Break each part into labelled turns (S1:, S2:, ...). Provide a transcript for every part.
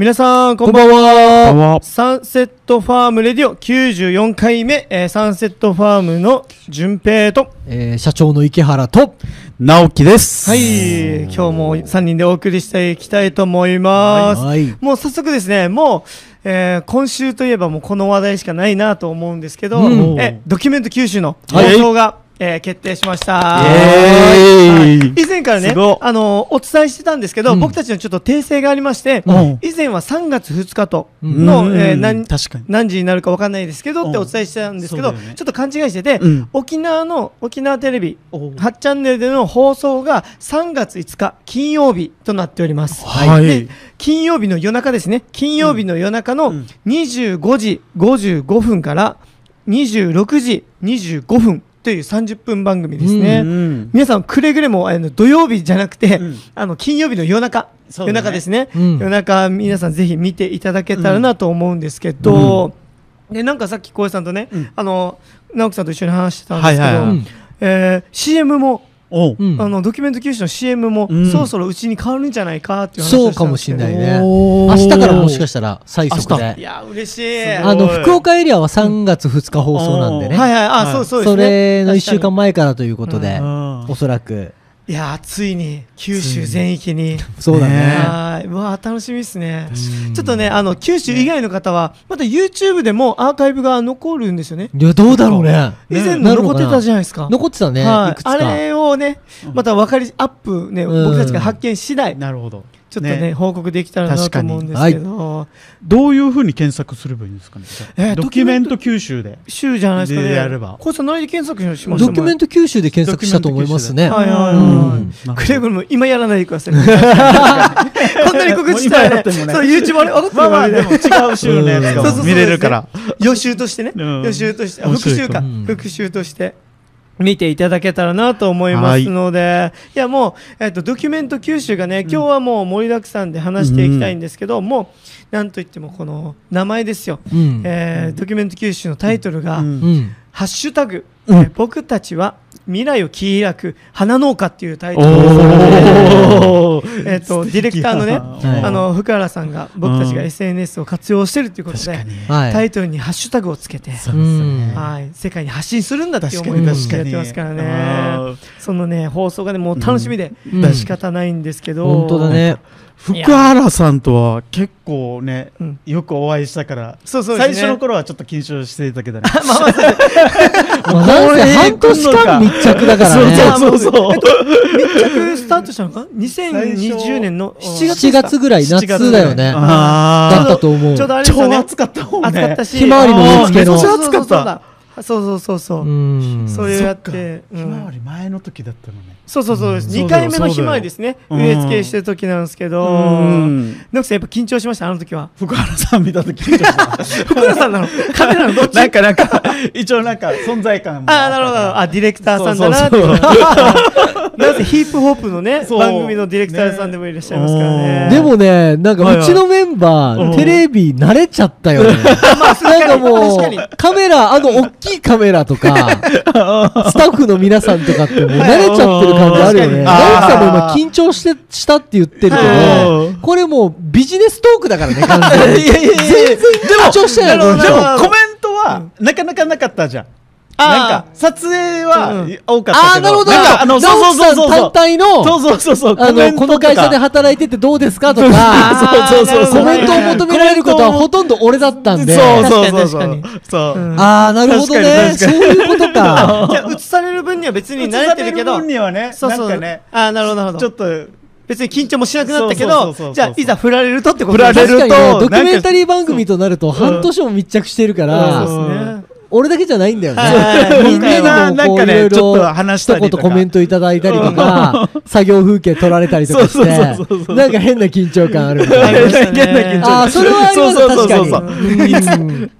S1: 皆さんこんばんは。 Sunset Farm Radio 94回目、えー、サンセットファームの順平と、
S2: えー、社長の池原と。
S3: 直樹です。
S1: はい。今日も3人でお送りしていきたいと思います、はい、もう早速ですねもうえー、今週といえばもうこの話題しかないなと思うんですけど、うん、えドキュメント九州の放送が、はいえー、決定しました、はい、以前からね、あのお伝えしてたんですけど、うん、僕たちのちょっと訂正がありまして、うん、以前は3月2日との、うん、えー、何何時になるか分かんないですけどってお伝えしてたんですけど、ね、ちょっと勘違いしてて、沖縄の沖縄テレビ8チャンネルでの放送が3月5日金曜日となっております、はい、で金曜日の夜中ですね。金曜日の夜中の25時55分から26時25分という30分番組ですね、うんうん、皆さんくれぐれもあの土曜日じゃなくて、うん、あの金曜日の夜中、ね、夜中ですね、うん、夜中皆さんぜひ見ていただけたらなと思うんですけど、うん、でなんかさっき浩平さんとね、あの直樹さんと一緒に話してたんですけど、はいはいはい、えー、CM もあのドキュメント九州の CM も、そろそろうちに変わるんじゃないかっていう話
S2: そうかもしれないね。明日からもしかしたら最速で。
S1: いや嬉しい。
S2: あの福岡エリアは3月2日放送なんでね、
S1: はいはい。あそうそう
S2: それの1週間前からということで、おそらく
S1: いやついに九州全域に。
S2: そうだね。
S1: はい。わ楽しみですね。ちょっとねあの九州以外の方はまた YouTube でもアーカイブが残るんですよね。
S2: いやどうだろうね。
S1: 以前残ってたじゃないですか。
S2: 残ってたね、
S1: はい、あれをねまた分かりアップね僕たちが発見次第
S3: なるほど
S1: ちょっとね、ね、報告できたらなと思うんですけど、はい、
S3: どういうふうに検索すればいいんですかね、えー、ドキュメント九州で。
S1: 州じゃないですかね。
S3: やれば。
S1: こいつ何で検索しました
S2: ドキュメント九州で検索したと思いますね。
S1: はいはいはい、くれぐれも今やらないでください、こんなに告知したらね そう YouTube あれ分かってるまあまあでも
S3: 違う州のやつが見れるから。
S1: 予習としてね、予習として。復習か、復習として見ていただけたらなと思いますので、はい、いやもう、えっと、ドキュメント九州がね、今日はもう盛りだくさんで話していきたいんですけど、うん、もう、なんといってもこの名前ですよ、うん、えー、ドキュメント九州のタイトルが、うん、ハッシュタグ、えー、僕たちは未来を切り開く花農家っていうタイトルで、えっとディレクターのね、あの福原さんが僕たちが SNS を活用してるということで、タイトルにハッシュタグをつけて、はい、世界に発信するんだっていう思いでやってますからね。そのね放送がねもう楽しみで仕方ないんですけど、
S2: 本当だね。
S3: 福原さんとは結構ね、うん、よくお会いしたからそうそう、ね、最初の頃はちょっと緊張していたけどね。まあま
S2: あ、まあ、半年間密着だからね。
S1: そうそうそう、密着スタートしたのか？2020年の7月 ,7
S2: 月ぐらい夏だよね。だったと思う。
S1: ちょうどあれ
S3: 超暑かったもんね。
S1: 暑かったし。
S2: ひまわりの植え付けの。
S3: めっちゃ暑かった
S1: そうそうそうそう。それやって、
S3: ひまわり前の時だったのね。
S1: そうそうそう。二回目のひまわりですね。植え付けしてる時なんですけど、ノクさんやっぱ緊張しましたあの時は。
S3: 福原さん見た時緊張した。
S1: 福原さんなの？カメラのどっち？
S3: なんかなんか一応なんか存在感
S1: あなるほど。あディレクターさんだなって。なぜヒップホップのね番組のディレクターさんでもいらっしゃいますからね。
S2: でもねなんかうちのメンバーテレビ慣れちゃったよね。なんかもうカメラあの大きいカメラとか スタッフの皆さんとかってもう慣れちゃってる感じあるよね。直樹さんも今緊張してしたって言ってるけどこれもうビジネストークだからね完全に。全然緊張してない。でもコメン
S3: トはなかなかなかったじゃん。なんか撮影は多かったけど、
S2: ああなるほど。
S3: あ
S2: のそうそうそう単体の？
S3: そうそうそうそう。
S2: あのこの会社で働いててどうですか？とか。そうそうそうコメントを求められることはほとんど俺だったんで。
S3: そうそうそう
S2: そう。ああなるほどね。そういうことか。
S1: じゃ映される分には別に慣れてるけど。
S3: 分にはねそうそう。ね
S1: ああなるほどなるほど。
S3: ちょっと
S1: 別に緊張もしなくなったけどじゃあいざ振られるとってこと
S2: 振られるとドキュメンタリー番組となると半年も密着してるから俺だけじゃないんだよね。みんなにもこういろいろ一言コメントいただいたりとか、作業風景撮られたりとかして、なんか変な緊張感ある。ああ、それはあります確かに。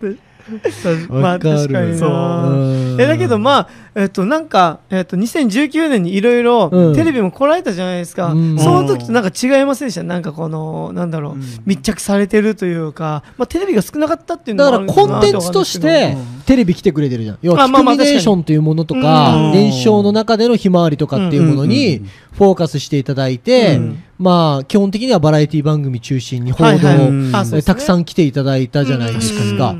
S1: まあ確かにな。えだけどまあえっと、なんか、えっと、2019年にいろいろテレビも来られたじゃないですか、うん、その時となんか違いませんでした？なんかこのなんだろう、うん、密着されてるというか、まあ、テレビが少なかったっていう
S2: のもだからコンテンツとしてテレビ来てくれてるじゃん。要はキクミネーションというものとか伝承の中でのひまわりとかっていうものにフォーカスしていただいて、うん、まあ基本的にはバラエティ番組中心に報道を、はい。はい、たくさん来ていただいたじゃないですか、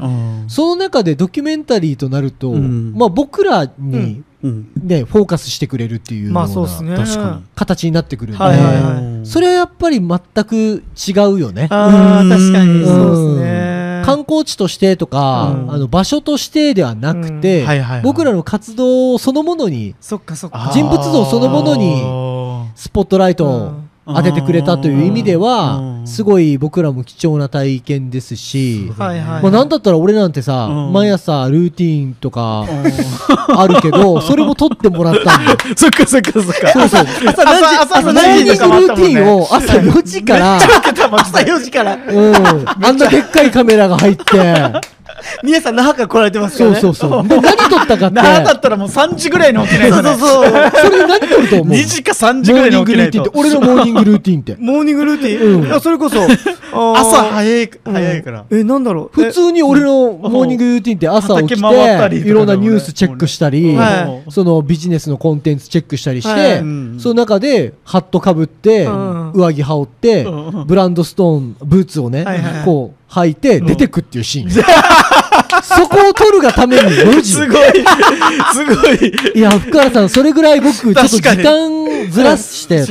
S2: その中でドキュメンタリーとなると、まあ僕らに、ね、フォーカスしてくれるっていうような形になってくるんで、はいはいはい、それはやっぱり全く違うよね。
S1: あ確かに。そうですね。
S2: 観光地としてとか、うん、あの場所としてではなくて、僕らの活動そのものに人物像そのものにスポットライトを当ててくれたという意味ではすごい僕らも貴重な体験ですし、まあ、なんだったら俺なんてさ、毎朝ルーティンとかあるけど それも取ってもらったんだ
S3: そっかそっかそっか。
S2: そうそう。朝何時朝何時ルーティンを朝4時から朝
S1: 4時から
S2: うん。あんなでっかいカメラが入って
S1: 皆さん那覇から来られてますよ
S2: ね。そうそうそう。で何撮ったかって。
S3: 那覇だったらもう3 時ぐらいに起きないと、
S1: ね、そうそうそう。
S2: それで何撮ると思う
S3: ？2時か3時ぐらいに起きないと。
S2: 俺のモーニングルーティンって。
S1: モーニングルーティン、それこそ
S3: 朝早い早いから、
S1: えなんだろ
S2: う？普通に俺のモーニングルーティンって朝起きていろんなニュースチェックしたり、そのビジネスのコンテンツチェックしたりして、その中でハットかぶって、上着羽織って、ブランドストーンブーツをね、こう履いて出てくっていうシーン、そこを撮るがために4時
S3: すごい。すごい。
S2: いや福原さんそれぐらい僕ちょっと時間ずらして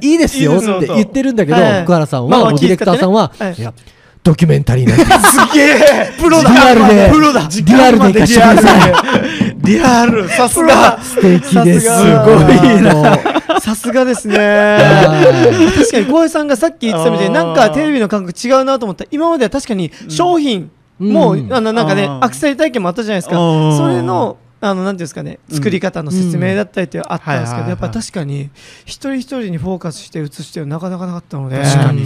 S2: いい。ですよって言ってるんだけど福原さんはディレクターさんはい。やドキュメンタリーなんです。
S3: すげえ。
S1: プロだ。
S2: リアルで
S1: プロだ。
S2: リアルで行かしてください
S3: リアル。さすが。
S2: 素敵です。す
S3: ごいな。
S1: さすがですね。確かに浩平さんがさっき言ってたみたいになんかテレビの感覚違うなと思った。今までは確かに商品もう、あのなんかねアクセサリー体験もあったじゃないですか。それのあのなんていうんですかね作り方の説明だったりってあったんですけど、やっぱ確かに一人一人にフォーカスして映してはなかなかなかったので
S3: 確かに、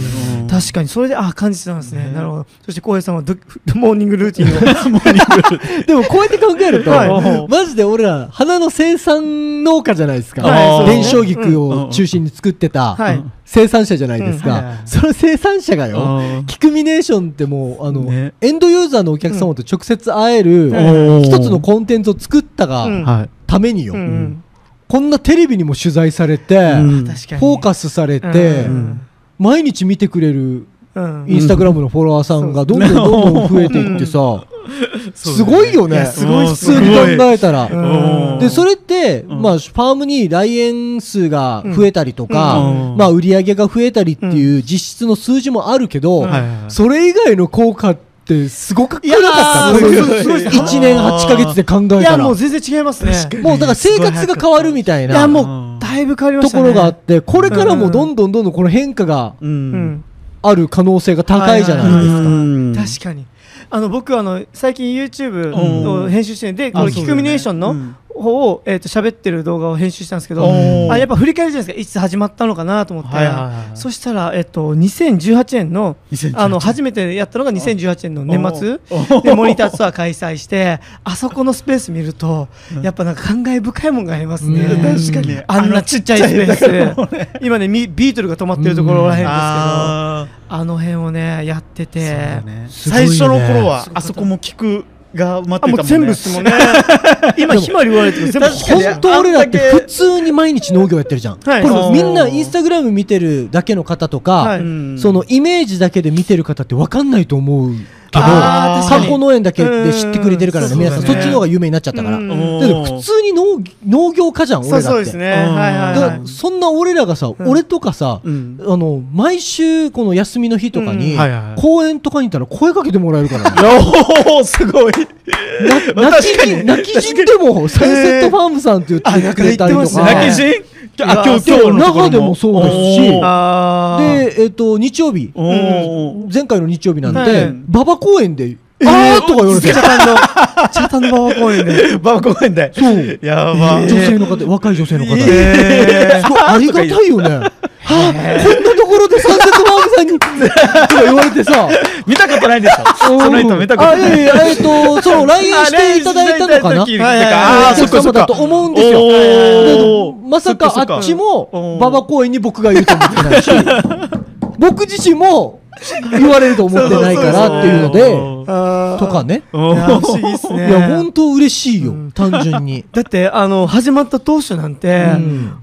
S1: 確かに。それであ感じてたんですね、なるほど。そして浩平さんはド モーニングルーティン
S2: を。でもこうやって考えると、はい、マジで俺ら花の生産農家じゃないですか、はい、伝承菊を中心に作ってた、はい生産者じゃないですか、うん。はいはい、その生産者がよ、キクミネーションってもうあの、ね、エンドユーザーのお客様と直接会える、一つのコンテンツを作ったが、ためによ、うん。こんなテレビにも取材されて、フォーカスされて、毎日見てくれるインスタグラムのフォロワーさんがどんどんどんどん増えていってさ、すごいよね。
S1: すごい
S2: 普通に考えたら。でそれって、まあ、ファームに来園数が増えたりとか、まあ、売り上げが増えたりっていう実質の数字もあるけど、それ以外の効果ってすごくなかった。1年8か月で考えたら。いや
S1: もう全然違いますね。
S2: もうだから生活が変わるみたいない
S1: やもうだいぶ変わりま
S2: したところがあってこれからもどんどんどんどんこの変化がある可能性が高いじゃない
S1: ですか。確かにあの僕あの最近 YouTube を編集してでこのキクミネーションの方をえっと喋ってる動画を編集したんですけどあやっぱ振り返るじゃないですか。いつ始まったのかなと思って。そしたらえっと2018年のあの初めてやったのが2018年の年末。でモニターツアー開催してあそこのスペース見るとやっぱなんか感慨深いもんがありますね。確かに。あんなちっちゃいスペース。今ねビートルが止まってるところらへんですけどあの辺をねやってて、
S3: ね、最初の頃はあそこも聞くが埋まってたもんね。
S1: 全部っすもんね。今ひまり言われてる全部
S2: 本当俺らって普通に毎日農業やってるじゃん、はい、これみんなインスタグラム見てるだけの方とか、はい、そのイメージだけで見てる方って分かんないと思うけど観光農園だけで知ってくれてるからね皆さん。そっちの方が有名になっちゃったから。だけど普通に農農業家じゃん俺らって。そうですね。はいそんな俺らがさ俺とかさあの毎週この休みの日とかに公園とかにいたら声かけてもらえるから
S3: おすごい。
S2: 泣き人泣き人でもサンセットファームさんって言ってくれたりとか。
S3: 泣き人？あ今日今日
S2: 中でもそうですしでえっと日曜日。前回の日曜日なんて馬場公園であーとか言われて。
S1: 茶炭の、茶炭の馬場公園で。
S3: 馬場公園で。
S2: そう。
S3: やば。
S2: 女性の方、若い女性の方。えー、ありがたいよね。はこんなところでサンセットバーグささんに、とか言われてさ、
S3: 見たことないでしょ。その人見たことない。あ、いや
S2: いや、えっと、その LINE していただいたのかな？ああ、そっかそっか。だと思うんですよ。まさかあっちも、馬場公園に僕がいると思ってないし、僕自身も、言われると思ってないからっていうので、とかね。
S1: 不思議っすね。
S2: いや、本当嬉しいよ、単純に。
S1: だって、あの、始まった当初なんて、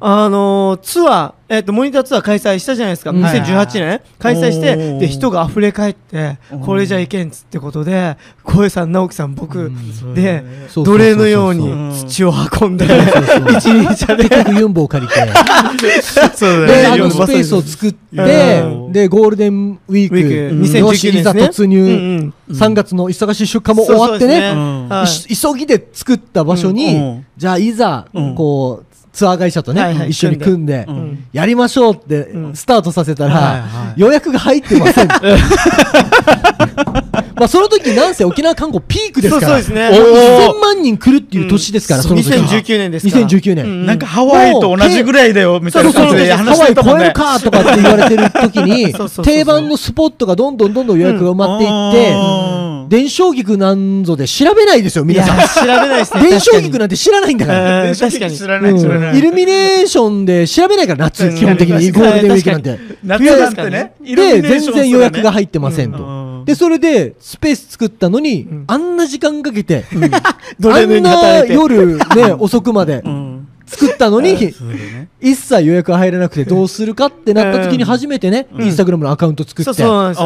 S1: あの、ツアー、えっ、ー、と、モニターツアー開催したじゃないですか。2018年。開催して、で、人が溢れ返って、これじゃいけんつってことで、小江さん、直樹さん、僕、で、奴隷のように土を運んで、
S2: 一日で。結局ユンボを借りて、で、あのスペースを作って、で、ゴールデンウィーク、2019年、いざ突入、3月の忙しい出荷も終わってね、急ぎで作った場所に、じゃあいざ、こう、ツアー会社とね、はいはい、一緒に組んで、うん、やりましょうってスタートさせたら、はいはい、予約が入ってません。まあその時なんせ沖縄観光ピークですから、そうですね、1000万人来るっていう年ですから、うん、その時
S1: 2019年ですか
S2: 2019年、うん、
S3: なんかハワイと同じぐらいだよみたいな。感じで
S2: 話してたもんね。ハワイ超えるかとかって言われてる時に、定番のスポットがどんどんどんどん予約が埋まっていって、伝承菊なんぞで調べないですよ、皆さん。
S1: 調べないですね。
S2: 伝承菊なんて知らないんだから。
S1: 確かに。
S3: 知らない、知らない。
S2: イルミネーションで調べないから、夏、基本的に。ゴールデンウィークなんて。
S3: 夏なんてね。
S2: で、全然予約が入ってませんと。で、それで、スペース作ったのに、あんな時間かけて、あんな夜ね、遅くまで、作ったのに、一切予約入らなくてどうするかってなった時に初めてね、インスタグラムのアカウント作って、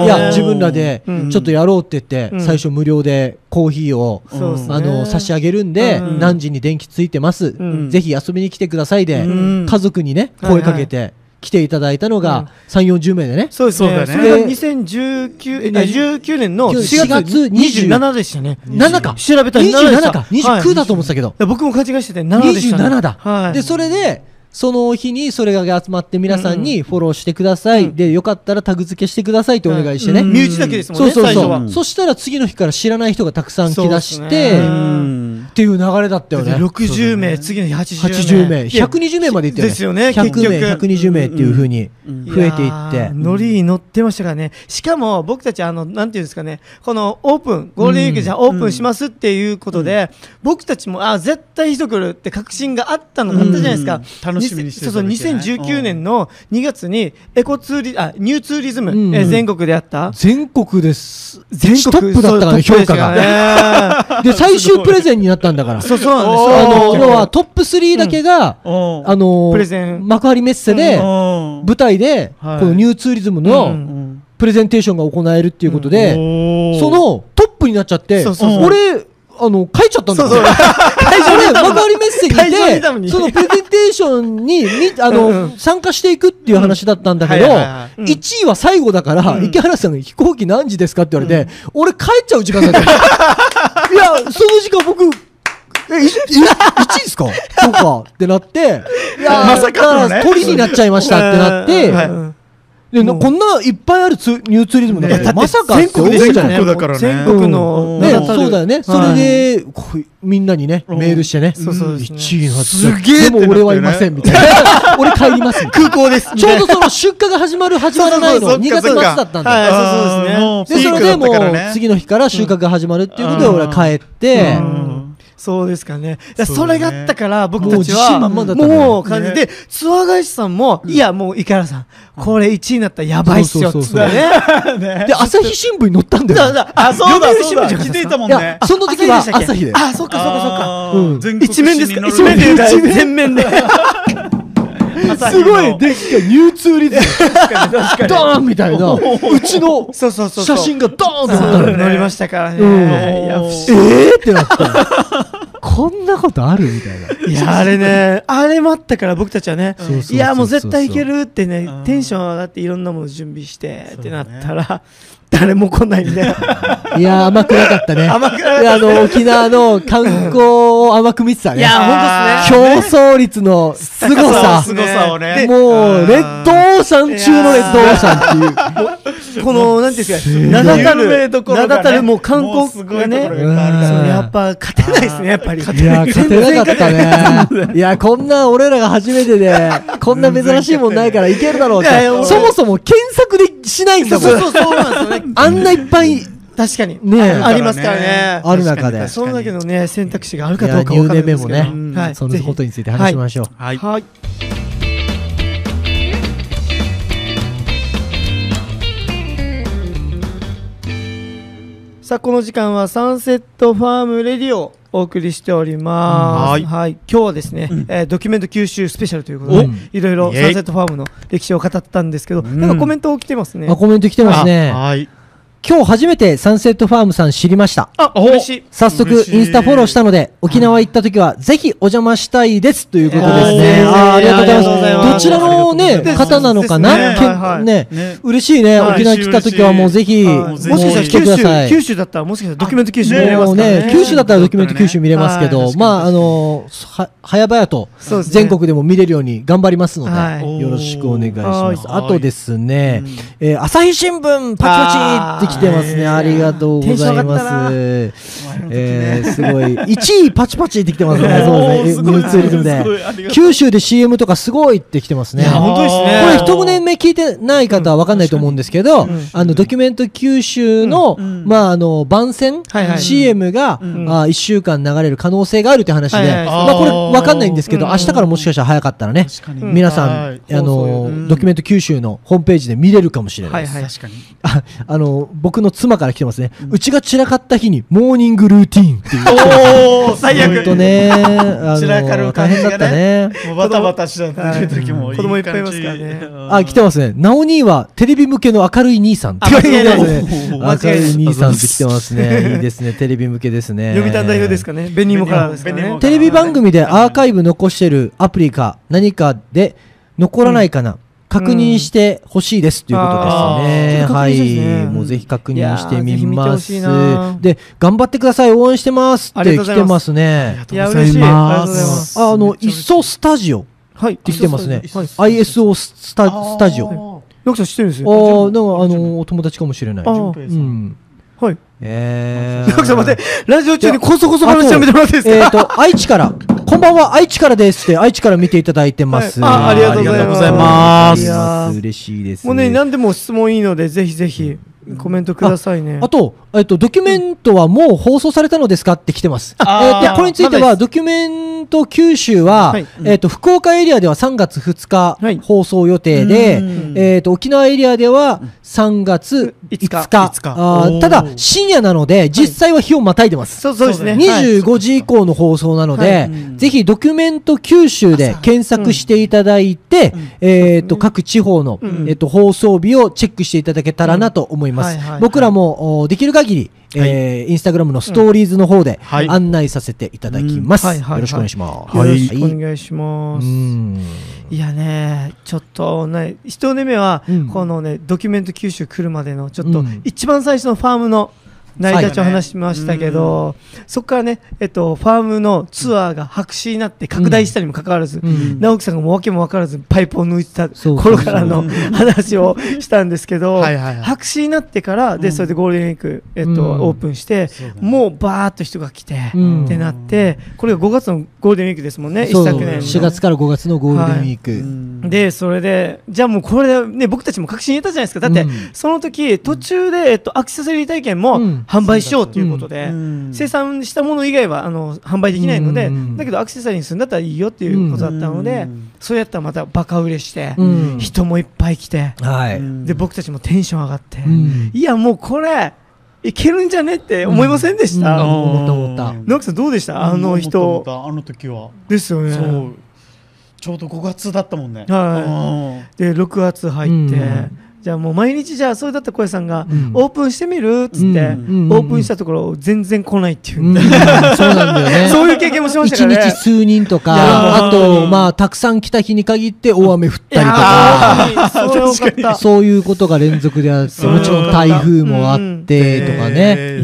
S2: いや、自分らでちょっとやろうって言って、最初無料でコーヒーを、あの、差し上げるんで、何時に電気ついてます。ぜひ遊びに来てくださいで、家族にね、声かけて、来ていただいたのが3、40名でね。
S1: そうですね。それが2019、19年の4月27でしたね。
S2: 7か。
S1: 調べたら
S2: 27か。29だと思ってたけど。
S1: 僕も勘違いしてて7でした。
S2: 27だ。で、それで、その日にそれが集まって皆さんにフォローしてください、うん、でよかったらタグ付けしてくださいってお願いしてね、
S1: 身内だけですもんね
S2: そうそうそう。そしたら次の日から知らない人がたくさん来だして、っていう流れだったよね。
S1: 60名、次の日80
S2: 名。80名。120名までいって
S1: ですよね
S2: 100名120名っていうふうに増えていって。
S1: ノリに乗ってましたからね。しかも僕たちあのなんていうんですかね。このオープンゴールデンウィークじゃオープンしますっていうことで、僕たちもあ絶対人来るって確信があったのがあったじゃないですか、
S3: 楽しみにしてそうそう
S1: 2019年の2月にエコツーリあニューツーリズム、うん。え全国であった？
S2: 全国です。全国トップだったからね。評価が。で最終プレゼンになったんだから。
S1: そうそうなんです
S2: あの要はトップ3だけが、あのプレゼン。幕張メッセで、舞台で、このニューツーリズムの、プレゼンテーションが行えるっていうことで、そのトップになっちゃって、俺あの、書いちゃったんだそうそう。会場で幕張メッセにいて、そのプレゼンテーションに、あの、参加していくっていう話だったんだけど、1位は最後だから、池原さんが飛行機何時ですかって言われて、俺帰っちゃう時間だった。いや、その時間僕、え、1位ですか？そうか。ってなって、
S3: いや、まさか。
S2: 鳥になっちゃいましたってなって、で、こんないっぱいあるツニューツーリズムだからまさか
S3: 全国で全国だからね。
S1: 全国の、
S2: ね、そうだよね。それで、みんなにね、メールしてね。
S1: そうそう
S2: 1位になって。
S3: すげえ
S2: でも俺はいません、みたいな。俺帰ります。
S1: 空港です。
S2: ちょうどその出荷が始まる、始まらないの、2月末だったんだ。
S1: はい、そう
S2: ですね。で、それでもう、次の日から収穫が始まるっていうことで、俺は帰って、
S1: そうですかね。それがあったから、僕たちは、もう感じで、ツアー会社さんも、いや、もう、池原さん、これ1位になったらやばいっすよ、つって
S2: ね。で、朝日新聞に載ったんだよ。
S3: あ、そうだ、そうだ、気づいたもんね。
S2: その時は朝日で。
S1: あ、そっかそっかそっか。一面ですか一面で、全面で。
S2: すごいでっかいニューツーリズムドーンみたいな。うちの写真がドーン
S1: と載りましたからね、
S2: ええってなった。こんなことあるみたいな。
S1: いや、あれね、あれもあったから僕たちはね、いや、もう絶対いけるってね、テンション上がっていろんなもの準備してってなったら、誰も来ないんで。
S2: いや、甘くなかったね。甘くなかった。あの、沖縄の観光を甘く見てたね。
S1: いや、ほんと
S2: ですね。競争率の凄さ。
S3: 凄さをね。
S2: もう、レッドオオーシャン中のレッドオーシャンって
S1: いう。この、なんていうんですか、名だたる、名だたるもう観光がね、やっぱ勝てないですね、やっぱり。
S2: いや、勝てなかったね。いや、こんな俺らが初めてで、こんな珍しいもんないからいけるだろうって。そもそも検索でしないんだもん。そうそうそうなんですよね。あんないっぱい
S1: 確かに。ねありますからね。
S2: ある中で。
S1: そのだけのね選択肢があるかどうか
S2: 分からないですけど。もね、はい、そのことについて話しましょう。
S1: はい、はい。さあこの時間は Sunset Farm Radio お送りしております。はいはい、今日はですね、うん、えー、ドキュメント九州スペシャルということで、いろいろサンセットファームの歴史を語ったんですけど、なんかコメント来てますね。
S2: あコメント来てますね。はい。今日初めてサンセットファームさん知りました。
S1: あ、嬉しい。
S2: 早速インスタフォローしたので、沖縄行った時はぜひお邪魔したいですということですね。あありがとうございます。どちらのね、方なのかなね、嬉しいね。沖縄来た時はもうぜひ、も
S1: しかしたら九州だったらもしかしたらドキュメント九州見れますね。
S2: 九州だったらドキュメント九州見れますけど、まあ、あの、早々と全国でも見れるように頑張りますので、よろしくお願いします。あとですね、朝日新聞パチパチって来てますね。ありがとうございます。えー、すごい。1位パチパチってきてますね。そうですね。ニューツーリズムで。九州で CM とかすごいってきてますね。
S1: 本当ですね。
S2: これ一年目聞いてない方は分かんないと思うんですけど、あの、ドキュメント九州の、まあ、あの、番宣 CM が、あ1週間流れる可能性があるって話で、まあ、これ分かんないんですけど、明日からもしかしたら早かったらね、皆さん、あの、ドキュメント九州のホームページで見れるかもしれないです。確かに。あの、僕の妻から来てますね。うちが散らかった日にモーニングルーティーンっていう。
S1: おお最悪。
S2: 本当ね。散らかる大変だったね。
S1: もうバタバタしちゃってる時も子供いっぱいいますからね。
S2: あ、来てますね。なお兄はテレビ向けの明るい兄さんって書いてますね。明るい兄さんって来てますね。いいですね。テレビ向けですね。
S1: 読谷代表ですかね。ベニモからですね。
S2: テレビ番組でアーカイブ残してるアプリか何かで残らないかな。確認してほしいですということですね。はい、もうぜひ確認してみます。で、頑張ってください、応援してますって来てますね。
S1: ありがとうございます。
S2: あの、いっそスタジオって来てますね。ISO スタスタジオ。
S1: よくさん知ってるんです
S2: よ。ああ、なんかあの、お友達かもしれない。う
S1: ん。はい。
S2: え
S1: え。よくさん待って、ラジオ中にこそこそ話やめてもらっていいですか？
S2: えっと、愛知から。こんばんは、愛知からですって、愛知から見ていただいてます。
S1: あありがとうございます。
S2: 嬉しいです。
S1: もうね、何でも質問いいので、ぜひぜひ。コメントくださいね。
S2: あと、えっと、ドキュメントはもう放送されたのですかって来てます。えっと、これについては、ドキュメント九州は、えっと、福岡エリアでは3月2日放送予定で、えっと、沖縄エリアでは3月5日。ただ、深夜なので、実際は日をまたいでます。
S1: そうそうですね。
S2: 25時以降の放送なので、ぜひドキュメント九州で検索していただいて、えっと、各地方の、えっと、放送日をチェックしていただけたらなと思います。僕らも、できる限り、えー、インスタグラムのストーリーズの方で案内させていただきます。よろしくお願いします。
S1: よろしくお願いします。いやね、ちょっとね、一目は、このね、ドキュメント九州来るまでの、ちょっと、一番最初のファームの、成り立ちを話しましたけど、はい。そこからね、えっと、ファームのツアーが白紙になって拡大したにもかかわらず、うん、直樹さんがもう訳も分からずパイプを抜いてた頃からの話をしたんですけど白紙になってからでそれでゴールデンウィーク、えっと、うん、オープンして、もうバーっと人が来て、ってなってこれが5月のゴールデンウィークですもんね一昨年
S2: 4月から5月のゴールデンウィーク、
S1: はい、でそれでじゃあもうこれで、ね、僕たちも確信得たじゃないですか。だって、その時途中で、えっと、アクセサリー体験も、販売しようということで、生産したもの以外はあの販売できないので、だけどアクセサリーにするんだったらいいよっていうことだったので、そうやったらまたバカ売れして、人もいっぱい来て、で僕たちもテンション上がって、いやもうこれいけるんじゃねって思いませんでした、
S2: 思った思った。
S1: 直樹さんどうでした？あの人。
S3: あの時は。
S1: ですよね。
S3: ちょうど5月だったもんね。
S1: はい。で6月入って、じゃあもう毎日じゃあそれだったら小屋さんが、オープンしてみるっつって、オープンしたところ全然来ないっていう、そう
S2: なんだよね。
S1: そういう経験もしましたからね。
S2: 一日数人とかあとまあたくさん来た日に限って大雨降ったりとか。そういうことが連続であってもちろん台風もあってとかね。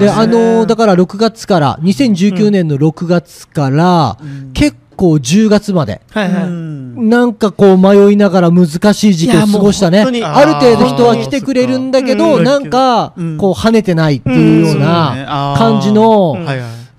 S2: であのだから6月から2019年の6月から結構こう10月まで、はいはい、なんかこう迷いながら難しい時期を過ごしたね。ある程度人は来てくれるんだけど、なんかこう跳ねてないっていうような感じの、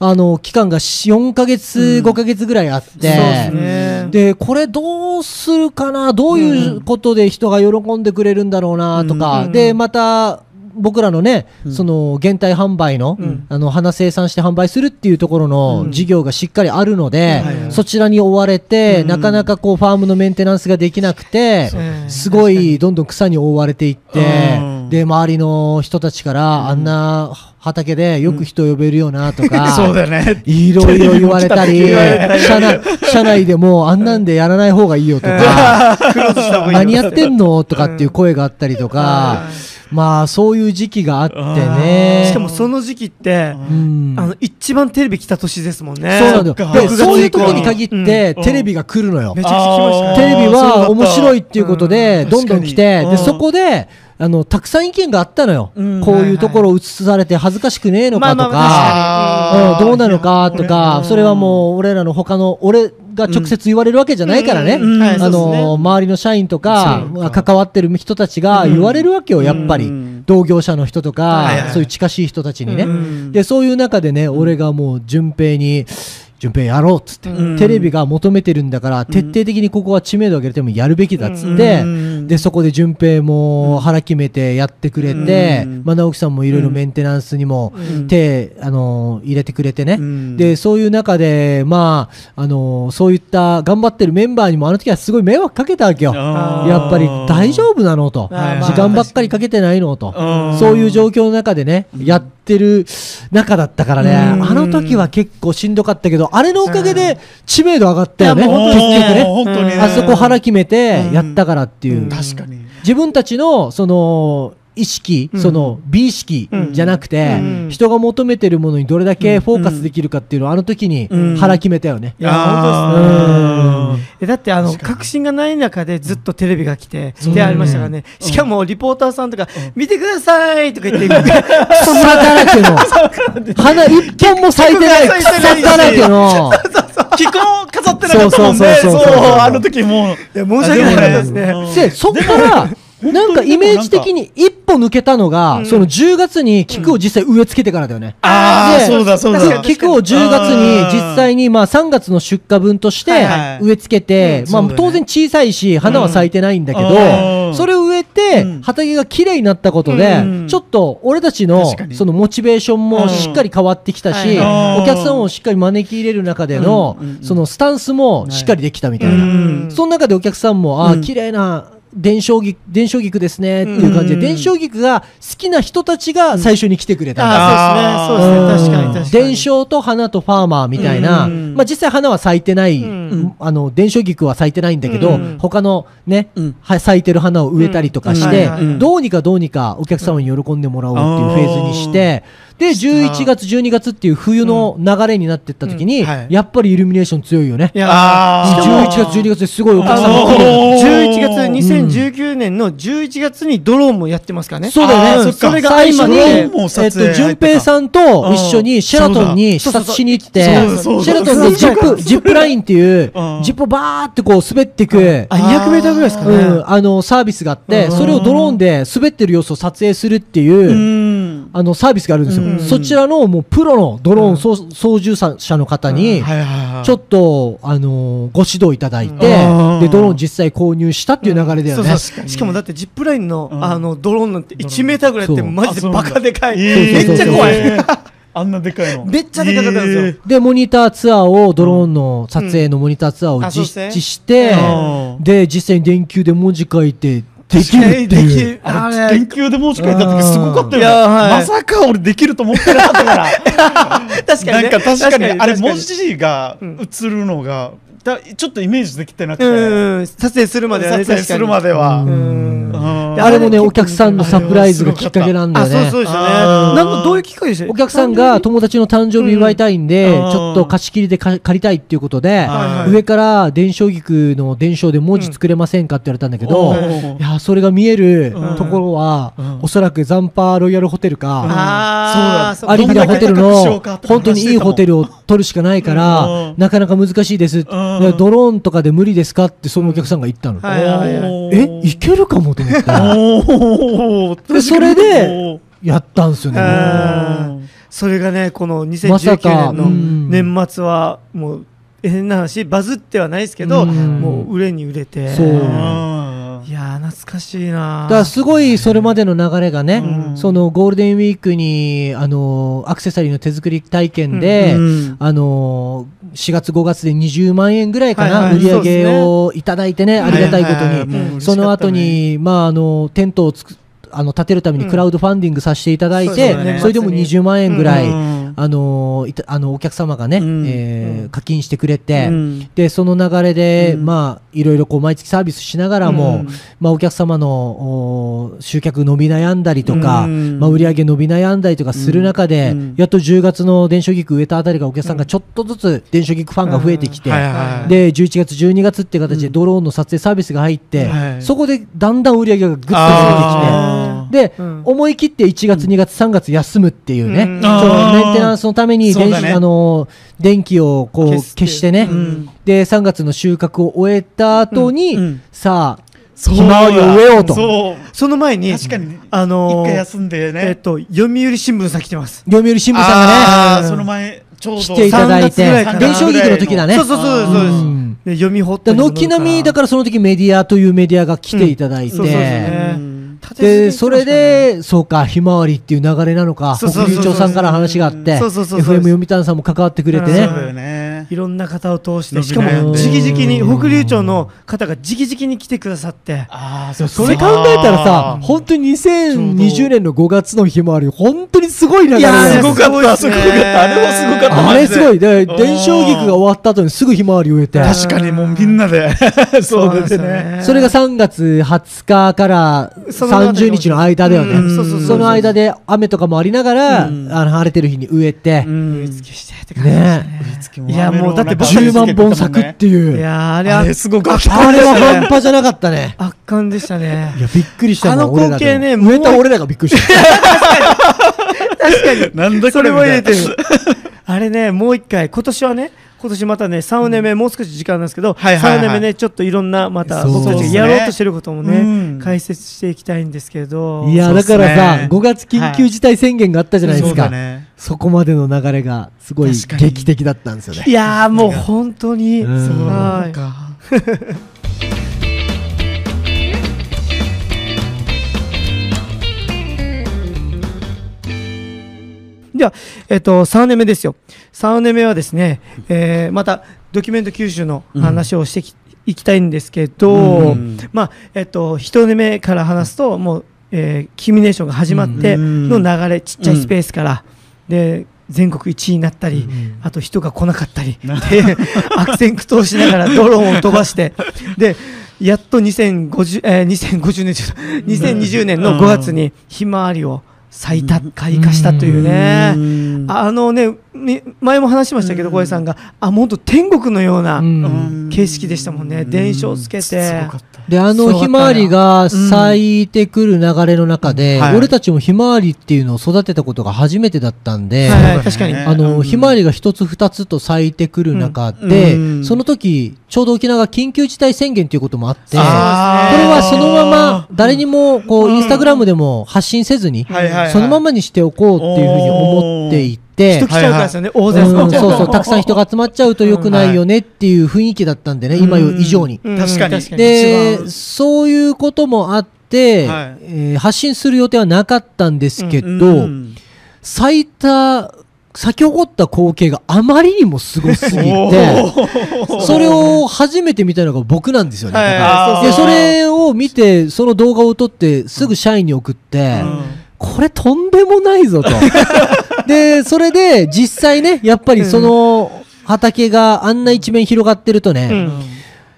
S2: あの、期間が4ヶ月、5ヶ月ぐらいあって、で、これどうするかな、どういうことで人が喜んでくれるんだろうな、とか、で、また、僕らのね、うん、その原体販売の、うん、あの花生産して販売するっていうところの事業がしっかりあるので、うん、そちらに追われて、なかなかこうファームのメンテナンスができなくて、すごいどんどん草に覆われていって、で周りの人たちからあんな畑でよく人呼べるよなとか、
S3: そうだね。
S2: いろいろ言われたり、社内、社内でもあんなんでやらない 方がいいよとか、何やってんのとかっていう声があったりとか、まあそういう時期があってね。
S1: しかもその時期って、うん、あの一番テレビ来た年ですもんね。
S2: そうなんだよでそういう時に限って、テレビが来るのよ。めちゃくちゃ来ましたテレビは面白いっていうことでどんどん来てでそこであのたくさん意見があったのよ、うん、こういうところを映されて恥ずかしくねえのかとか、どうなのかとか、それはもう俺らの他の俺が直接言われるわけじゃないからね、あの周りの社員とか関わってる人たちが言われるわけよ、やっぱり、同業者の人とか、そういう近しい人たちにね、でそういう中でね俺がもう順平に順平やろうっつって、うん、テレビが求めてるんだから、徹底的にここは知名度上げるためにやるべきだっつって、うん、でそこで順平も腹決めてやってくれて、うん、まあ、直樹さんもいろいろメンテナンスにも手、あの入れてくれてね、でそういう中で、まああのそういった頑張ってるメンバーにもあの時はすごい迷惑かけたわけよ、やっぱり大丈夫なのと、時間ばっかりかけてないのと、そういう状況の中でね、やってる中だったからね、あの時は結構しんどかったけど、あれのおかげで知名度上がったよね、結局ね。あそこ腹決めてやったからっていう。
S3: 確かに。
S2: 自分たちの、その、意識、その美意識じゃなくて、人が求めてるものにどれだけフォーカスできるかっていうのをあの時に腹決めたよね。
S1: いや本当ですね。だってあの確信がない中でずっとテレビが来てでありましたからね。しかもリポーターさんとか見てくださいとか言って
S2: 草だらけの。花一本も咲いてない草だらけの。
S3: 気候飾ってなかったもんね。そうそうあの時もう。
S1: 申し訳なかったですね。
S2: で、そっから、なんかイメージ的に一歩抜けたのが、その10月に菊を実際植え付けてからだよね。
S3: ああ、そうだそうだ。
S2: 菊を10月に実際にまあ3月の出荷分として植え付けて、まあ当然小さいし花は咲いてないんだけど、それを植えて畑が綺麗になったことで、ちょっと俺たちのそのモチベーションもしっかり変わってきたし、お客さんをしっかり招き入れる中でのそのスタンスもしっかりできたみたいな。その中でお客さんも、ああ、綺麗な伝承菊伝承菊ですねっていう感じで、伝承菊が好きな人たちが最初に来てくれた、
S1: あそうですね。そうですね。確かに確
S2: かに。伝承と花とファーマーみたいな、まあ、実際花は咲いてない、あの伝承菊は咲いてないんだけど、他のね、咲いてる花を植えたりとかして、どうにかどうにかお客様に喜んでもらおうっていうフェーズにして、で11月12月っていう冬の流れになっていった時に、やっぱりイルミネーション強いよね。い11月12月ですごいお客さんが来る。
S1: 11月2019年の11月にドローンもやってますからね。
S2: そうだよね。それが最初にえっと順平さんと一緒にシェラトンに視察しに行ってシェラトンでジップジップラインっていうジップバーってこう滑っていく
S1: あ200メーターぐらいですかね。
S2: あのサービスがあってそれをドローンで滑ってる様子を撮影するっていうあのサービスがあるんですよ。そちらのもうプロのドローン操,、操縦者の方に、ちょっと、あのご指導いただいて、で、ドローン実際購入したっていう流れだよね。
S1: しかもだってジップラインの、あの、ドローンなんて1メーターぐらいってマジでバカでかい。めっちゃ怖い。
S3: あんなでかいの。
S1: めっちゃでかかったんですよ。
S2: で、モニターツアーを、ドローンの撮影のモニターツアーを実施して、で、実際に電球で文字書いて、できるっていう。
S3: あれ、研究で申し込んだ時すごかったよね。まさか俺できると思ってなかったから。
S1: 確かに、
S3: なんか確かに、あれ文字が映るのが、だちょっとイメージできてなくて、
S1: 撮影するまでは
S3: ね撮影するまでは。
S2: あれもねお客さんのサプライズがきっかけなんだよね。
S1: そうですよねなんどういうきっかけでした？
S2: お客さんが友達の誕生日祝いたいんで、ちょっと貸し切りで借りたいっていうことで、上から伝承菊の伝承で文字作れませんかって言われたんだけど、いやそれが見えるところは、おそらくザンパーロイヤルホテルか、
S1: あ
S2: アリビラホテルの本当にいいホテルを取るしかないから、なかなか難しいです、ドローンとかで無理ですかってそのお客さんが言ったの、えいけるかもと思ってでそれでやったんですよね。
S1: それがねこの2019年の年末はもう変な話バズってはないですけど、もう売れに売れて。そういや懐かしいな。
S2: だからすごいそれまでの流れがね、うん、そのゴールデンウィークにあのアクセサリーの手作り体験で、うんうん、あの4月5月で20万円ぐらいかな、はいはい、売り上げをいただいてね、ありがたいことに、はいはいはい、その後に、まああのテントをつくあの建てるためにクラウドファンディングさせていただいて、うん。それでも20万円ぐらい、うん、あのいたあのお客様がね、うん、えー、課金してくれて、うん、でその流れで、まあいろいろこう毎月サービスしながらも、まあ、お客様の集客伸び悩んだりとか、まあ、売上伸び悩んだりとかする中で、やっと10月の電書菊植えたあたりがお客さんがちょっとずつ電書菊ファンが増えてきて、で11月12月っていう形でドローンの撮影サービスが入って、そこでだんだん売り上げがぐっと増えてきて。で、うん、思い切って1月、2月、3月休むっていうね、うん、メンテナンスのために電,、ね、あの電気をこう消してね、うん、で3月の収穫を終えた後に、さあひまわりを植えようと。
S1: その前に
S3: 確かにあのー、一回休んでね。
S1: えっと読売新聞さん来てます。
S2: 読売新聞さんが
S3: ね。その前
S2: ちょうど。来ていただいて。伝承劇の時だね。
S1: そうそうそうそう。です、読み放題
S2: 軒並みだからその時メディアというメディアが来ていただいて、そうそうそう。ねでそれでそうかひまわりっていう流れなのか北流町さんから話があって FM 読谷さんも関わってくれてね
S1: いろんな方を通してしかも直々に北流町の方が直々に来てくださって。
S2: あそれ考えたらさ本当に2020年の5月のひまわり本当にすごい流れ
S3: すごかったすごかった。あれもすごかった
S2: あれすごい。で伝承菊が終わった後にすぐひまわり植えて。
S3: 確かにもうみんなで。そうですね。
S2: それが3月20日から30日の間だよね。その間で雨とかもありながらあの晴れてる日に植えて。
S1: 植え付けしてって感じですね。いや
S2: もうだって10万本咲くっていう。
S1: いやあれは、
S3: すごかっ
S2: た。あれは半端じゃなかったね。
S1: 圧巻でしたね。
S2: いや、びっくりした
S1: あの光景ね、
S2: 植えた俺らがびっくりした。
S1: 確かに。
S3: なんだ
S1: それも入れてる。あれね、もう一回、今年はね、今年またね3年目、もう少し時間なんですけど、はいはいはい、3年目ねちょっといろんなまた僕たちがやろうとしてることもね、ね解説していきたいんですけど。
S2: いやだからさ、ね、5月緊急事態宣言があったじゃないですか、はい。そね、そこまでの流れがすごい劇的だったんですよね。
S1: いやもう本当に。そう。か。では、えっと、3年目ですよ。3年目はですね、えー、またドキュメント九州の話をしてき、いきたいんですけど、うん、まあ、えっと、1年目から話すと、もう、えー、キミネーションが始まっての流れ、ちっちゃいスペースから、で、全国1位になったり、うん、あと人が来なかったり、で、悪戦苦闘しながらドローンを飛ばして、で、やっと2050、えー、2050年、2020年の5月にひまわりを咲いた、開花したというね、あのね、前も話しましたけど、小江さんが、あ、もっと天国のような景色でしたもんね、伝承つけて。
S2: で、あのひまわりが咲いてくる流れの中で、俺たちもひまわりっていうのを育てたことが初めてだったんで、
S1: 確かに。
S2: あの、ひまわりが一つ二つと咲いてくる中で、その時、ちょうど沖縄が緊急事態宣言ということもあって、これはそのまま誰にも、こう、インスタグラムでも発信せずに、そのままにしておこうっていうふうに思っていて、
S1: 人来ちゃうからで
S2: そうそう、たくさん人が集まっちゃうとよくないよねってい。う雰囲気だったんでね、今以上に。
S1: 確かに。
S2: で、そういうこともあって、はえ発信する予定はなかったんですけど、咲いた咲き誇った光景があまりにもすごすぎて、それを初めて見たのが僕なんですよね。で、それを見て、その動画を撮って、すぐ社員に送って、これとんでもないぞと。で、それで実際ね、やっぱりその、畑があんな一面広がってるとね、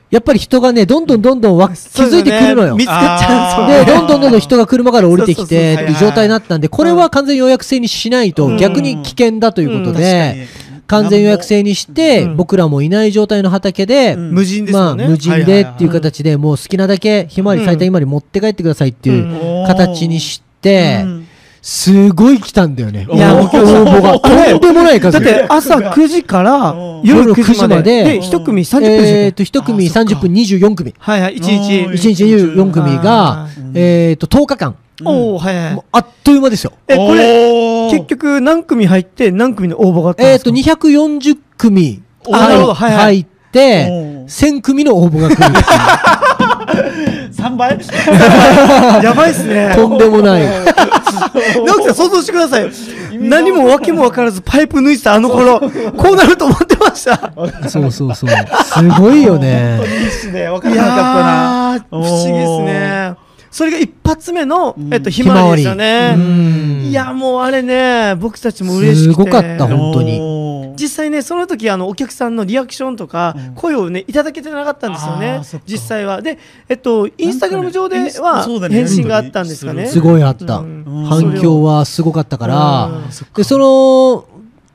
S2: やっぱり人がね、どんどんどんどんわ気づいてくるのよ。
S1: 見つかっちゃ
S2: う。で、どんどんどんどん人が車から降りてきてっていう状態になったんで、これは完全予約制にしないと逆に危険だということで、完全予約制にして、僕らもいない状態の畑で、
S1: 無人で
S2: まあ、無人でっていう形で、もう好きなだけひまわり咲いたひまわり持って帰ってくださいっていう形にして、すごい来たんだよね。
S1: いや、応
S2: 募が。とんでもない数。
S1: だって朝9時から夜9時まで、で、1組30分
S2: えっと、1組30分24組。
S1: はいはい、1日。1
S2: 日24組が、えっと、10日間。
S1: おはいはい。
S2: あっという間ですよ。
S1: え、これ、結局何組入って何組の応募があったんですか？
S2: えっと、240組入って、1000組の応募が来る。
S1: 3倍？やばいっすね。
S2: とんでもない。
S1: 直樹さん想像してください。何も訳も分からずパイプ抜いてたあの頃、こうなると思ってました。
S2: そうそうそう。すごいよね。
S1: 本当にいいっすね。分からなかったな。不思議ですね。それが一発目の、えっと、ひまわりですよね。いや、もうあれね、僕たちも嬉しくて。
S2: すごかった、本当に。
S1: 実際ね、その時あのお客さんのリアクションとか、声をね、いただけてなかったんですよね、実際は。で、えっと、インスタグラム上では返信があったんですかね。
S2: すごいあった。反響はすごかったから、で、その、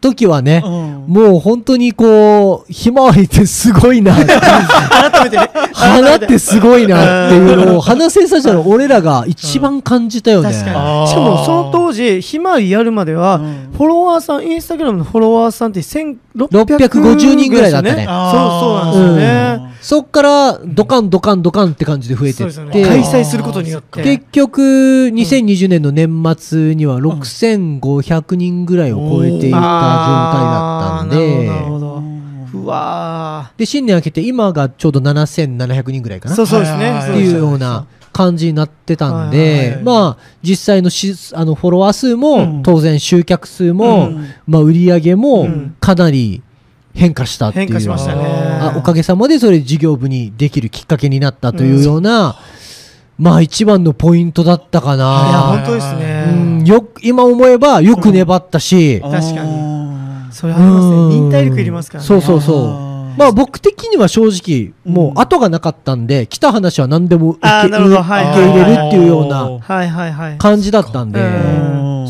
S2: 時はね、うん、もう本当にこう、ひまわりってすごいな改めてね。花ってすごいなっていうのを、花生産者の俺らが一番感じたよね。確
S1: かに。しかもその当時、ひまわりやるまでは、フォロワーさん、インスタグラムのフォロワーさんって1650
S2: 人ぐらいだったね。そう、そう
S1: なんですよね。
S2: そっから、ドカンドカンドカンって感じで増えてって、ね、
S1: 開催することによって。
S2: 結局、2020年の年末には6500人ぐらいを超えていた状態だったんで。
S1: うわ
S2: で、新年明けて今がちょうど7700人ぐらいかな。
S1: そうそうですね。
S2: っていうような感じになってたんで、まあ、実際のしあのフォロワー数も、当然集客数も、まあ、売り上げもかなり変化したっていう。変化しましたね。あおかげさまでそれ事業部にできるきっかけになったというような、まあ一番のポイントだったかな。い
S1: や、本当ですね。
S2: うん、よ今思えばよく粘ったし。
S1: 確かに。それありますね。忍耐力いりますからね。
S2: そうそうそう。まあ僕的には正直、もう後がなかったんで、来た話は何でも受け受け入れるっていうような感じだったんで、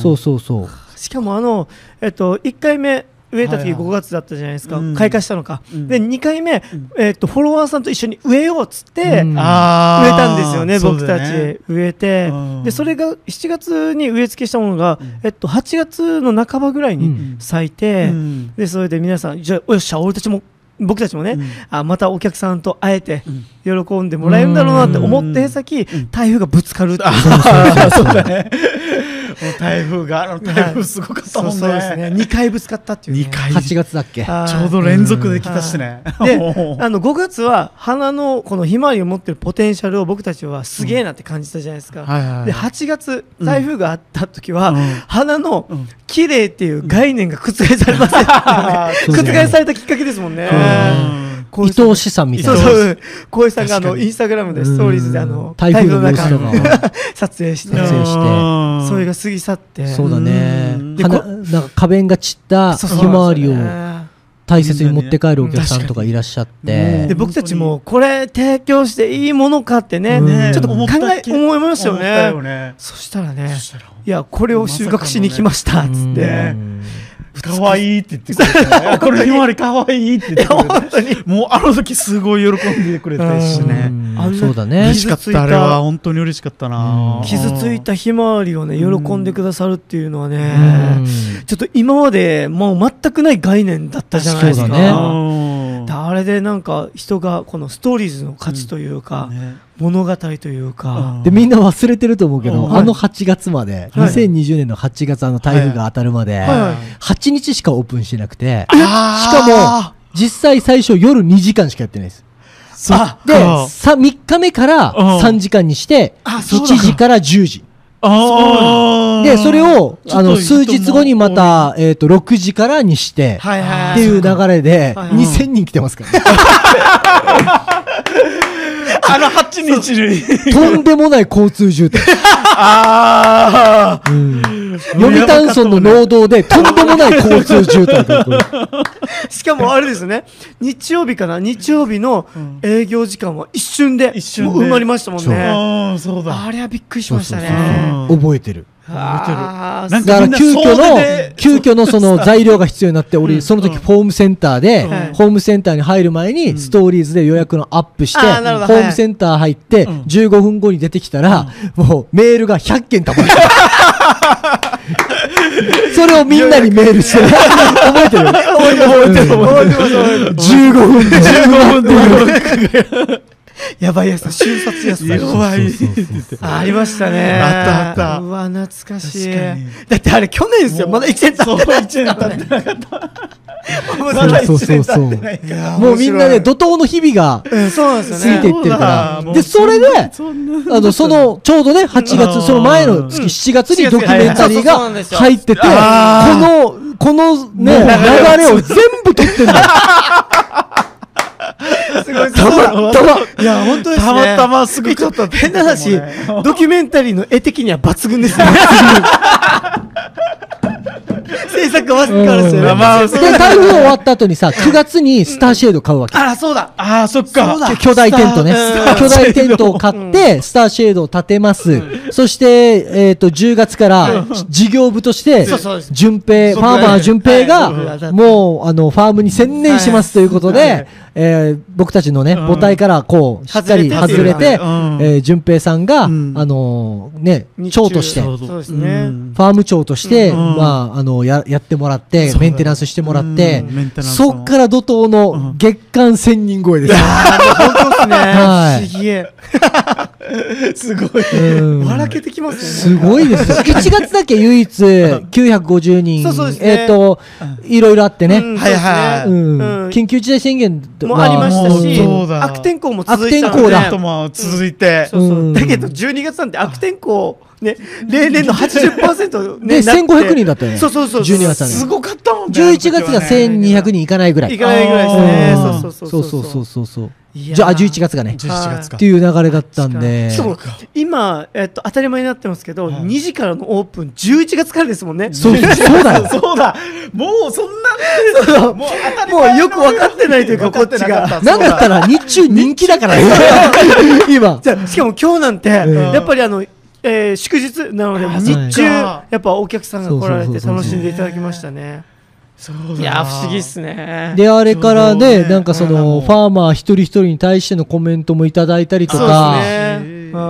S2: そうそうそう。
S1: しかもあの、えっと、1回目、植えた時5月だったじゃないですか、開花したのか、で2回目、えー、とフォロワーさんと一緒に植えようっつって、植えたんですよね、僕たち、植えて、でそれが7月に植え付けしたものが、えっと、8月の半ばぐらいに咲いて、でそれで皆さん、じゃあ、よっしゃ、俺たちも僕たちもね、うん、あまたお客さんと会えて喜んでもらえるんだろうなって思って先、台風がぶつかるっていう。そうだね。台風が、あの台風すごかったもんね。そうですね。2回ぶつかったっていう、ね。2回。
S2: 8月だっけち
S3: ょうど連続で来たしね。
S1: で、あの、5月は花のこのひまわりを持ってるポテンシャルを僕たちはすげえなって感じたじゃないですか。で、8月、台風があった時は、花の綺麗っていう概念が覆されません、覆されたきっかけですもんね。
S2: 伊藤資産みたいな。
S1: そうそう。浩平さんがあの、インスタグラムでストーリーズであの、
S2: 台風の中
S1: 撮影して。撮影して。それが過ぎ去って。
S2: そうだね。なんか花弁が散ったひまわりを大切に持って帰るお客さんとかいらっしゃって。
S1: で、僕たちもこれ提供していいものかってね、ちょっと考え、思いましたよね。そしたらね、いや、これを収穫しに来ました、つって。
S3: 可愛いって言ってくれて、これひまわり可愛いって言ってくれて、もうあの時すごい喜んでくれたしね。
S2: そうだね。
S3: 嬉しかった、あれは本当に嬉しかったな。
S1: 傷ついたひまわりをね、喜んでくださるっていうのはね、ちょっと今までもう全くない概念だったじゃないですか。あれでなんか人がこのストーリーズの価値というか、物語というか、
S2: でみんな忘れてると思うけど、あの8月まで、2020年の8月あの台風が当たるまで、8日しかオープンしてなくて、しかも実際最初夜2時間しかやってないです。で3日目から3時間にして1時から10時。で、それを、あの、数日後にまた、えっと、6時からにして、っていう流れで、2000人来てますからね。
S1: あの8日に。
S2: とんでもない交通渋滞。ああ。読谷村の農道でとんでもない交通渋滞
S1: しかもあれですね、日曜日かな、日曜日の営業時間は一瞬で、一瞬埋まりましたもんね。あそうだ。あれはびっくりしましたね。
S2: 覚えてる。だから急遽の、急遽のその材料が必要になって、俺、その時ホームセンターで、ホームセンターに入る前に、ストーリーズで予約のアップして、ホームセンター入って、15分後に出てきたら、もうメールが100件たまって それをみんなにメールして、覚えてる。覚えてる。覚えてる。覚えてる。15分で。15分で
S1: やばいやつ、瞬殺やつだ怖い。ありましたね。
S3: あったあった。
S1: うわ、懐かしい。だってあれ去年ですよ。まだ1年経ってない。1年経ってなかった。
S2: そうそうそう。もうみんなね、怒涛の日々が過ぎていってるから。で、それで、あの、その、ちょうどね、8月、その前の月、7月にドキュメンタリーが入ってて、この、このね、流れを全部撮ってんだよ。
S1: すごい、たまたま。いや、本当ですね。
S3: たまたますごかった。
S1: 変な話、ドキュメンタリーの絵的には抜群ですね。制作わずかですよね。まあ、
S2: で、台風終わった後にさ、9月にスターシェード買うわけ。
S1: あ、そうだ。
S3: あ、そっか。
S2: 巨大テントね。巨大テントを買って、スターシェードを建てます。そして、えっと、10月から事業部として、順平、ファーマー順平が、もう、あの、ファームに専念しますということで、えー、僕たちのね、母体からこう、しっかり外れて、えー、淳平さんが、あのね、長として、ファーム長として、まあ、あの、や、やってもらって、メンテナンスしてもらって、そっから怒涛の月間1000人超えです。
S1: 本当ですね。はい。す ごい。笑けてきます
S2: すごいですよ。1月だけ唯一950人、えっと、いろいろあってね。
S1: はいはい。
S2: 緊急事態宣言
S1: もありましたし、悪天候も続いた
S2: 悪天候だ。
S3: 続いて。
S1: そうそう。だけど12月なんて悪天候、ね、例年の80%
S2: ね、で、1500人だったね。
S1: そうそうそう。
S2: 12月は
S1: ね。すごかったもん
S2: ね。11月が1200人いかないぐらい。
S1: いかないぐらいですね。
S2: そうそうそう。そうそう。そうそう。じゃあ11月がね。11月か。っていう流れだったんで。
S1: 今、えっと、当たり前になってますけど、はい、2時からのオープン11月からですもんね。
S2: そうそうだよ。
S3: そうだ。もうそん
S1: なもうもうよく分かってないというかこっちが。
S2: なんだったら日中人気だから 今。
S1: じゃしかも今日なんて、やっぱりあのえー、祝日？なので日中やっぱお客さんが来られて楽しんでいただきましたね。いや不思議っすね。
S2: であれからねなんかそのファーマー一人一人に対してのコメントもいただいたりとか、ね、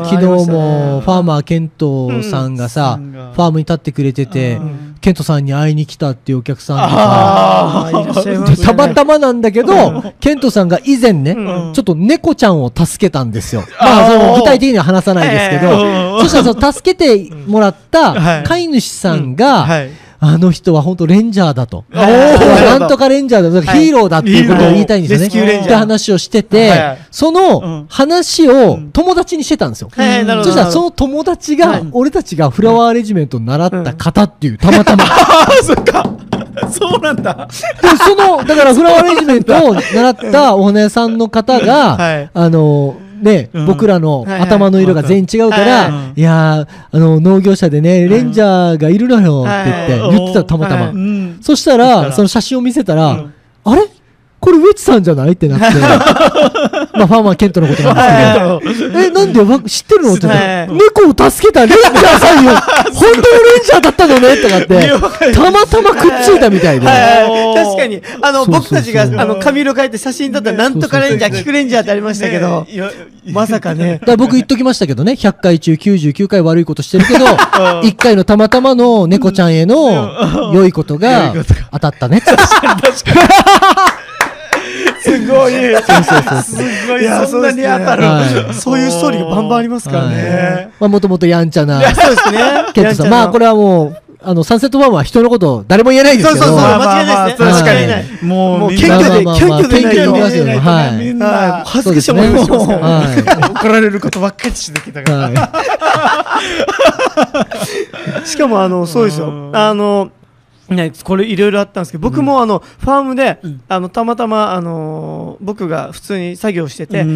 S2: 昨日もファーマーケントさんがさ、うん、ファームに立ってくれてて、うん、ケントさんに会いに来たっていうお客さんとかたまたまなんだけどケントさんが以前ね、うん、ちょっと猫ちゃんを助けたんですよ。まあその具体的には話さないですけどそしたらその助けてもらった飼い主さんが、はいあの人は本当レンジャーだと。なんとかレンジャーだと、ヒーローだっていうことを言いたいんですよね。って話をしてて、その話を友達にしてたんですよ。そしたらその友達が、俺たちがフラワーレジメントを習った方っていう、たまたま。
S3: そっか。そうなんだ。
S2: で、その、だからフラワーレジメントを習ったお花屋さんの方が、あの、ね、うん、僕らの頭の色が全員違うから、いやあの、農業者でね、レンジャーがいるのよって言って、言ってたたまたま。そしたら、その写真を見せたら、あれ？これウェチさんじゃない？ってなって、まあファーマーケントのことなんですけど、え、なんで？知ってるの？って言猫を助けたレンジャーさんよ。本当のレンジャーだったのね？とかって、たまたまくっついたみたいで。
S1: 確かに、あの、僕たちが、あの、髪色変えて写真撮ったら、なんとかレンジャー、キクレンジャーってありましたけど、まさかね。
S2: だ僕言っときましたけどね、100回中99回悪いことしてるけど、1回のたまたまの猫ちゃんへの良いことが当たったね。確かに確かに。
S1: すごい。そうそうそう。すごい。そんなに当たる。そういうストーリーがバンバンありますからね。
S2: まあ、もともとやんちゃな。
S1: そうですね。
S2: ケントさん。まあ、これはもう、あの、サンセットファンは人のこと誰も言えないですけど。
S1: そうそうそう、間違いないですね。確かに。もう、謙虚で、謙虚でないと。
S2: は
S1: い。みんな、恥ずかしい思いをします怒られることばっかりしてきたから。しかも、あの、そうですよ。あの、ね、これいろいろあったんですけど僕もあの、ファームで、あのたまたま、あの僕が普通に作業してて、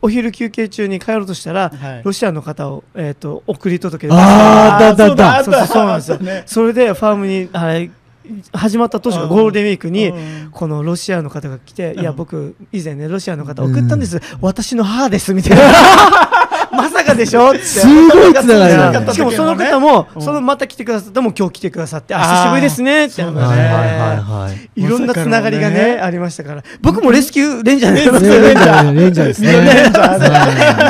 S1: お昼休憩中に帰ろうとしたら、ロシアの方を、えー、と送り届けて
S2: ああだだだ。
S1: そうそうなんですよ、それでファームに、はい、始まった当初のゴールデンウィークにこのロシアの方が来て、いや僕以前ねロシアの方送ったんです、私の母ですみたいな まさかでしょって。
S2: すごいつなが
S1: りしかもその方も、そのまた来てくださったも今日来てくださって久しぶりですねって。いろんなつながりがねありましたから。僕もレスキューレンジャーです。
S2: レンジャーレンジャーですね。レンジャ
S1: ー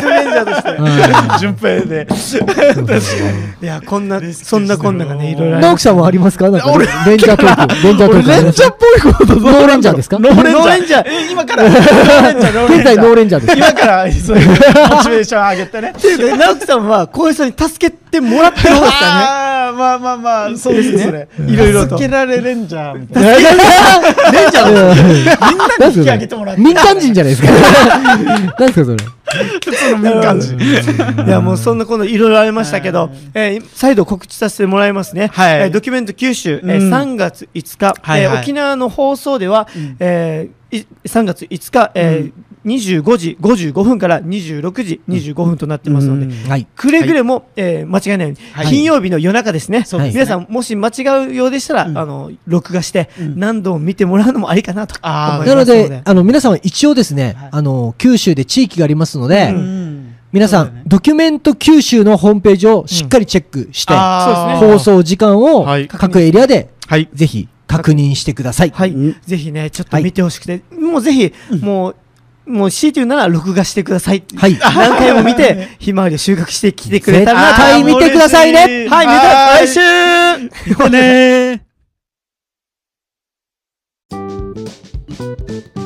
S1: レンジャーとして順平で。いやこんなそんなこんながねいろいろ
S2: 直樹さんもありますか？レンジャートークレンジャートーク
S3: レンジャーっぽいこと
S2: ノーレンジャーですか？
S1: ノーレンジャー。
S3: 今から。ノーレンジャー。
S2: 現在ノーレンジャーです。
S3: 今からモチベーション上げてね。
S1: っていうか直樹さんは浩平さんに助けてもらってる方ですかね。
S3: ああまあまあまあそうですね。
S1: いろいろ
S3: と。助けられレンジャーみたいな。レンジャーみんなに引き上げてもらって
S2: 民間人じゃないですか。何ですかそれ。
S3: 民間人。
S1: いやもうそんなこといろいろありましたけど、えー、再度告知させてもらいますね、はい。えー、ドキュメント九州、えー、3月5日、沖縄の放送では、うん、えー、3月5日、25時55分から26時25分となってますので、はい、くれぐれも、はい、えー、間違いないように、はい、金曜日の夜中ですね、はい、皆さんもし間違うようでしたら、うん、あの録画して何度も見てもらうのもありかなと思い
S2: ますので。なのであの皆さんは一応ですね、あの九州で地域がありますので、うん。皆さん、ね、ドキュメント九州のホームページをしっかりチェックして、うん、放送時間を各エリアで、ぜひ確認してください。
S1: はい、ぜひね、ちょっと見てほしくて、もうぜひ、もうもう強いて言うなら録画してください。はい。何回も見て、ひまわりを収穫してきてくれたらな。
S2: 絶対見てくださいね。
S1: はい、見た来週
S3: ね